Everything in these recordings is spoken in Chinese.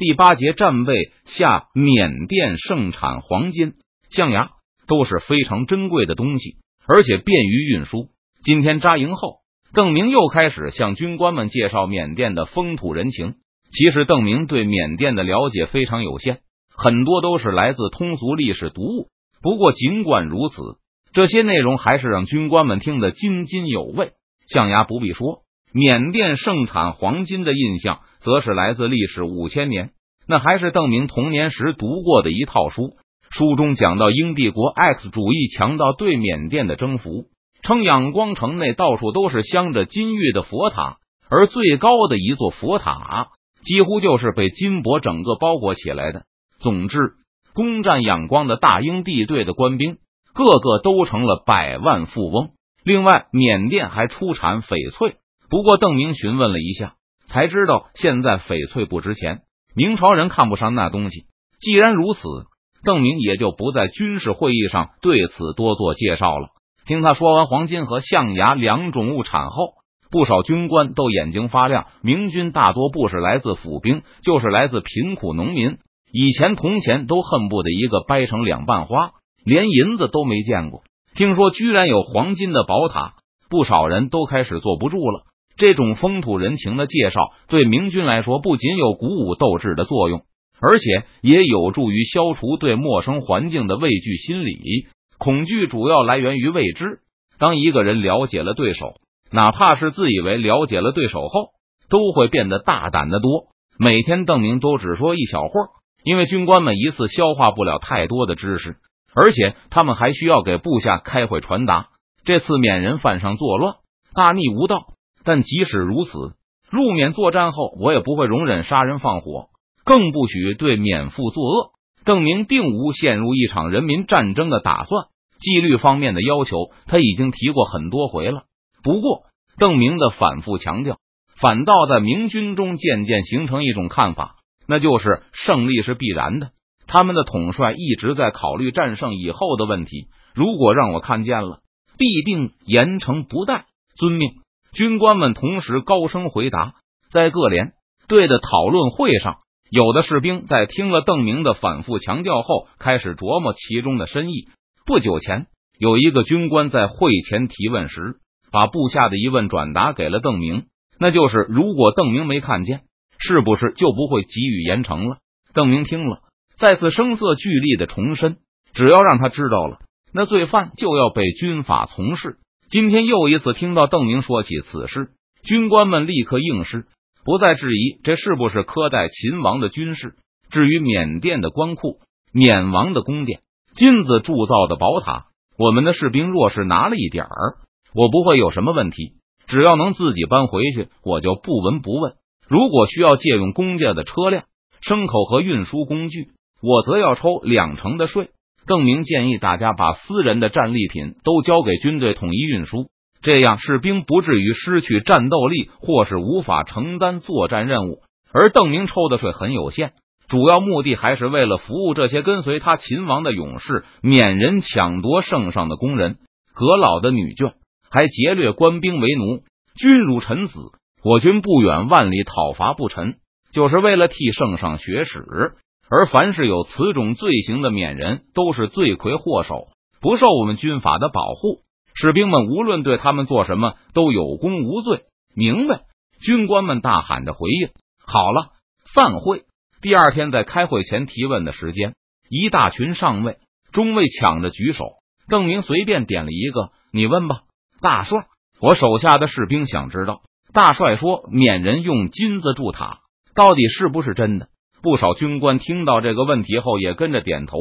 第八节战备下，缅甸盛产黄金、象牙，都是非常珍贵的东西，而且便于运输。今天扎营后，邓明又开始向军官们介绍缅甸的风土人情。其实，邓明对缅甸的了解非常有限，很多都是来自通俗历史读物。不过，尽管如此，这些内容还是让军官们听得津津有味。象牙不必说，缅甸盛产黄金的印象，则是来自历史五千年。那还是邓明童年时读过的一套书，书中讲到英帝国 X 主义强盗对缅甸的征服，称仰光城内到处都是镶着金玉的佛塔，而最高的一座佛塔。几乎就是被金箔整个包裹起来的。总之，攻占仰光的大英帝队的官兵，个个都成了百万富翁。另外，缅甸还出产翡翠。不过，邓明询问了一下，才知道现在翡翠不值钱，明朝人看不上那东西。既然如此，邓明也就不在军事会议上对此多做介绍了。听他说完黄金和象牙两种物产后。不少军官都眼睛发亮。明军大多不是来自府兵，就是来自贫苦农民。以前铜钱都恨不得一个掰成两半花，连银子都没见过。听说居然有黄金的宝塔，不少人都开始坐不住了。这种风土人情的介绍，对明军来说不仅有鼓舞斗志的作用，而且也有助于消除对陌生环境的畏惧心理。恐惧主要来源于未知。当一个人了解了对手。哪怕是自以为了解了对手后，都会变得大胆的多。每天邓明都只说一小会儿，因为军官们一次消化不了太多的知识，而且他们还需要给部下开会传达。这次缅人犯上作乱，大逆无道。但即使如此，入缅作战后，我也不会容忍杀人放火，更不许对缅父作恶。邓明并无陷入一场人民战争的打算。纪律方面的要求，他已经提过很多回了。不过，邓明的反复强调，反倒在明军中渐渐形成一种看法，那就是胜利是必然的。他们的统帅一直在考虑战胜以后的问题。如果让我看见了，必定严惩不贷。遵命。军官们同时高声回答。在各连队的讨论会上，有的士兵在听了邓明的反复强调后，开始琢磨其中的深意。不久前，有一个军官在会前提问时。把部下的疑问转达给了邓明，那就是如果邓明没看见，是不是就不会给予严惩了？邓明听了，再次声色俱厉的重申：只要让他知道了，那罪犯就要被军法从事。今天又一次听到邓明说起此事，军官们立刻应试，不再质疑这是不是苛待秦王的军事。至于缅甸的官库、缅王的宫殿、金子铸造的宝塔，我们的士兵若是拿了一点儿。我不会有什么问题，只要能自己搬回去，我就不闻不问。如果需要借用公家的车辆、牲口和运输工具，我则要抽两成的税。邓明建议大家把私人的战利品都交给军队统一运输，这样士兵不至于失去战斗力，或是无法承担作战任务。而邓明抽的税很有限，主要目的还是为了服务这些跟随他秦王的勇士、免人抢夺圣上的工人、阁老的女眷。还劫掠官兵为奴，君如臣子，我军不远万里讨伐不臣，就是为了替圣上学史。而凡是有此种罪行的缅人，都是罪魁祸首，不受我们军法的保护。士兵们无论对他们做什么，都有功无罪。明白？军官们大喊着回应。好了，散会。第二天在开会前提问的时间，一大群上尉、中尉抢着举手。邓明随便点了一个，你问吧。大帅，我手下的士兵想知道，大帅说缅人用金子筑塔，到底是不是真的？不少军官听到这个问题后，也跟着点头，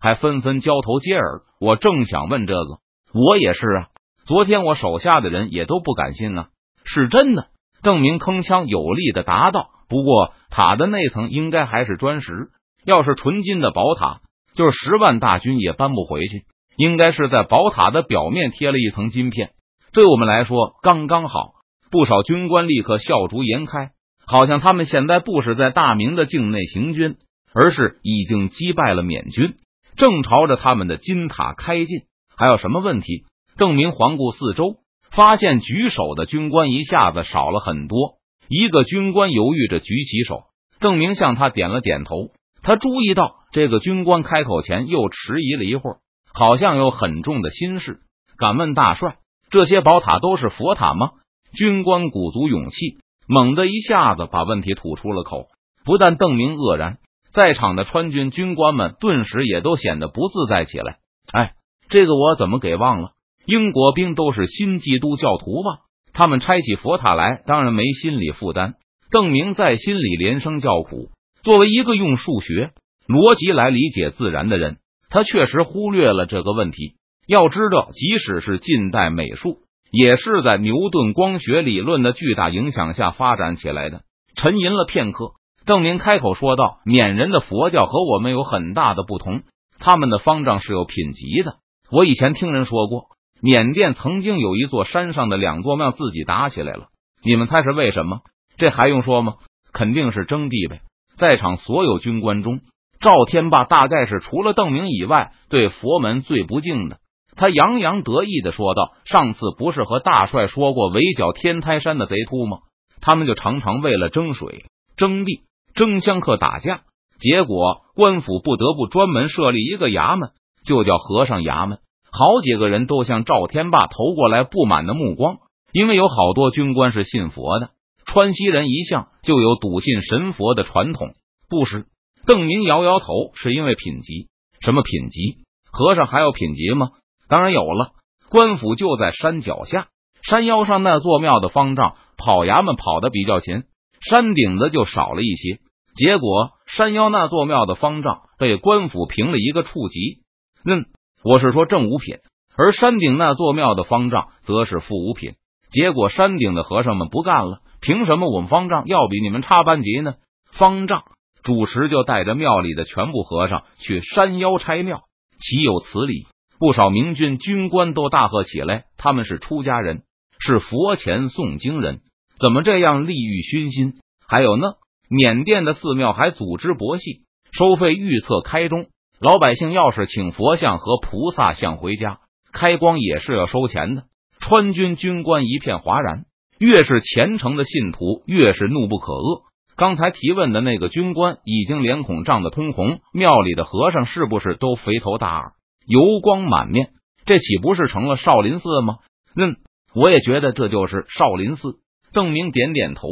还纷纷交头接耳。我正想问这个，我也是啊。昨天我手下的人也都不敢信啊，是真的。邓明铿锵有力的答道：“不过塔的内层应该还是砖石，要是纯金的宝塔，就是十万大军也搬不回去。应该是在宝塔的表面贴了一层金片。”对我们来说刚刚好，不少军官立刻笑逐颜开，好像他们现在不是在大明的境内行军，而是已经击败了缅军，正朝着他们的金塔开进。还有什么问题？邓明环顾四周，发现举手的军官一下子少了很多。一个军官犹豫着举起手，邓明向他点了点头。他注意到这个军官开口前又迟疑了一会儿，好像有很重的心事。敢问大帅，这些宝塔都是佛塔吗？军官鼓足勇气，猛地一下子把问题吐出了口。不但邓明愕然，在场的川军军官们顿时也都显得不自在起来。哎，这个我怎么给忘了？英国兵都是新基督教徒吧？他们拆起佛塔来，当然没心理负担。邓明在心里连声叫苦。作为一个用数学逻辑来理解自然的人，他确实忽略了这个问题。要知道，即使是近代美术，也是在牛顿光学理论的巨大影响下发展起来的。沉吟了片刻，邓明开口说道：“缅人的佛教和我们有很大的不同，他们的方丈是有品级的。我以前听人说过，缅甸曾经有一座山上的两座庙自己打起来了。你们猜是为什么？这还用说吗？肯定是征地呗。”在场所有军官中，赵天霸大概是除了邓明以外对佛门最不敬的。他洋洋得意的说道：“上次不是和大帅说过围剿天台山的贼秃吗？他们就常常为了争水、争地、争香客打架。结果官府不得不专门设立一个衙门，就叫和尚衙门。好几个人都向赵天霸投过来不满的目光，因为有好多军官是信佛的。”川西人一向就有笃信神佛的传统，不是？邓明摇摇头，是因为品级？什么品级？和尚还有品级吗？当然有了。官府就在山脚下，山腰上那座庙的方丈跑衙门跑的比较勤，山顶的就少了一些。结果山腰那座庙的方丈被官府评了一个处级，嗯，我是说正五品，而山顶那座庙的方丈则是负五品。结果山顶的和尚们不干了。凭什么我们方丈要比你们差班级呢？方丈主持就带着庙里的全部和尚去山腰拆庙，岂有此理！不少明军军官都大喝起来：“他们是出家人，是佛前诵经人，怎么这样利欲熏心？”还有呢，缅甸的寺庙还组织博戏，收费预测开中，老百姓要是请佛像和菩萨像回家开光，也是要收钱的。川军军官一片哗然。越是虔诚的信徒，越是怒不可遏。刚才提问的那个军官已经脸孔涨得通红。庙里的和尚是不是都肥头大耳、油光满面？这岂不是成了少林寺吗？嗯，我也觉得这就是少林寺。邓明点点头，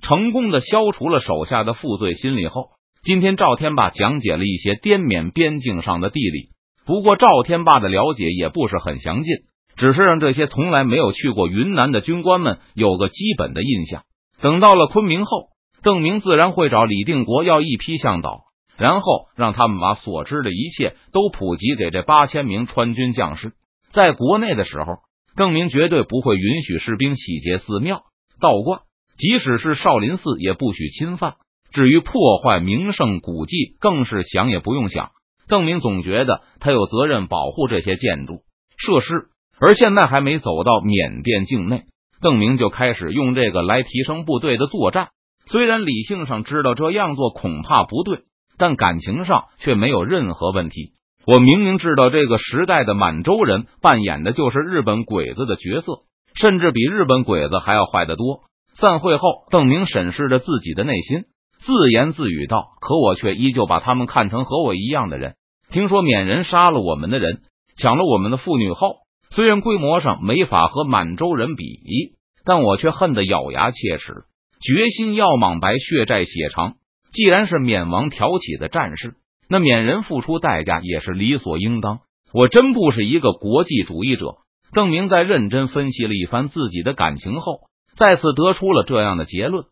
成功的消除了手下的负罪心理后，今天赵天霸讲解了一些滇缅边境上的地理。不过赵天霸的了解也不是很详尽。只是让这些从来没有去过云南的军官们有个基本的印象。等到了昆明后，邓明自然会找李定国要一批向导，然后让他们把所知的一切都普及给这八千名川军将士。在国内的时候，邓明绝对不会允许士兵洗劫寺庙、道观，即使是少林寺也不许侵犯。至于破坏名胜古迹，更是想也不用想。邓明总觉得他有责任保护这些建筑设施。而现在还没走到缅甸境内，邓明就开始用这个来提升部队的作战。虽然理性上知道这样做恐怕不对，但感情上却没有任何问题。我明明知道这个时代的满洲人扮演的就是日本鬼子的角色，甚至比日本鬼子还要坏得多。散会后，邓明审视着自己的内心，自言自语道：“可我却依旧把他们看成和我一样的人。听说缅人杀了我们的人，抢了我们的妇女后。”虽然规模上没法和满洲人比，但我却恨得咬牙切齿，决心要莽白血债血偿。既然是缅王挑起的战事，那缅人付出代价也是理所应当。我真不是一个国际主义者。邓明在认真分析了一番自己的感情后，再次得出了这样的结论。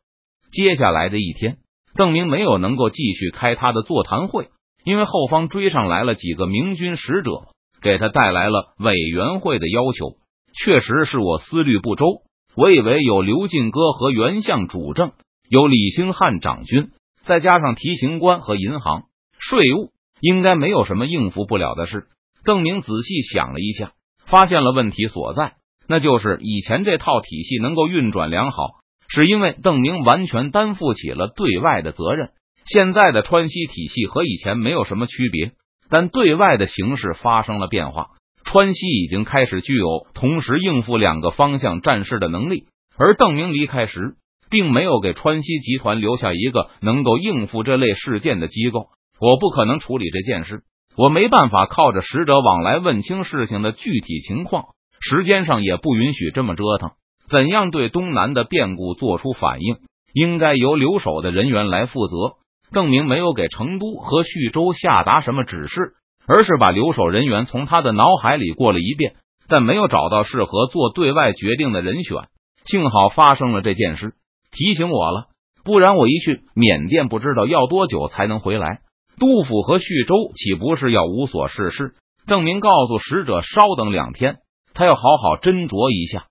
接下来的一天，邓明没有能够继续开他的座谈会，因为后方追上来了几个明军使者。给他带来了委员会的要求，确实是我思虑不周。我以为有刘进哥和袁相主政，有李兴汉掌军，再加上提刑官和银行、税务，应该没有什么应付不了的事。邓明仔细想了一下，发现了问题所在，那就是以前这套体系能够运转良好，是因为邓明完全担负起了对外的责任。现在的川西体系和以前没有什么区别。但对外的形势发生了变化，川西已经开始具有同时应付两个方向战事的能力。而邓明离开时，并没有给川西集团留下一个能够应付这类事件的机构。我不可能处理这件事，我没办法靠着使者往来问清事情的具体情况，时间上也不允许这么折腾。怎样对东南的变故做出反应，应该由留守的人员来负责。邓明没有给成都和徐州下达什么指示，而是把留守人员从他的脑海里过了一遍，但没有找到适合做对外决定的人选。幸好发生了这件事，提醒我了，不然我一去缅甸，不知道要多久才能回来。杜甫和叙州岂不是要无所事事？郑明告诉使者，稍等两天，他要好好斟酌一下。